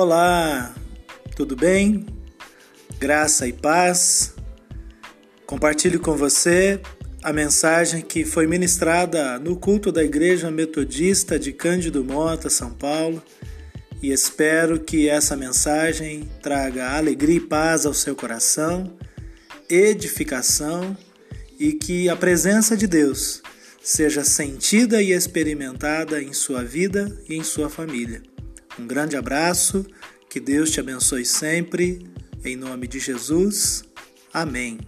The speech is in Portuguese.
Olá, tudo bem? Graça e paz. Compartilho com você a mensagem que foi ministrada no culto da Igreja Metodista de Cândido Mota, São Paulo, e espero que essa mensagem traga alegria e paz ao seu coração, edificação e que a presença de Deus seja sentida e experimentada em sua vida e em sua família. Um grande abraço, que Deus te abençoe sempre, em nome de Jesus. Amém.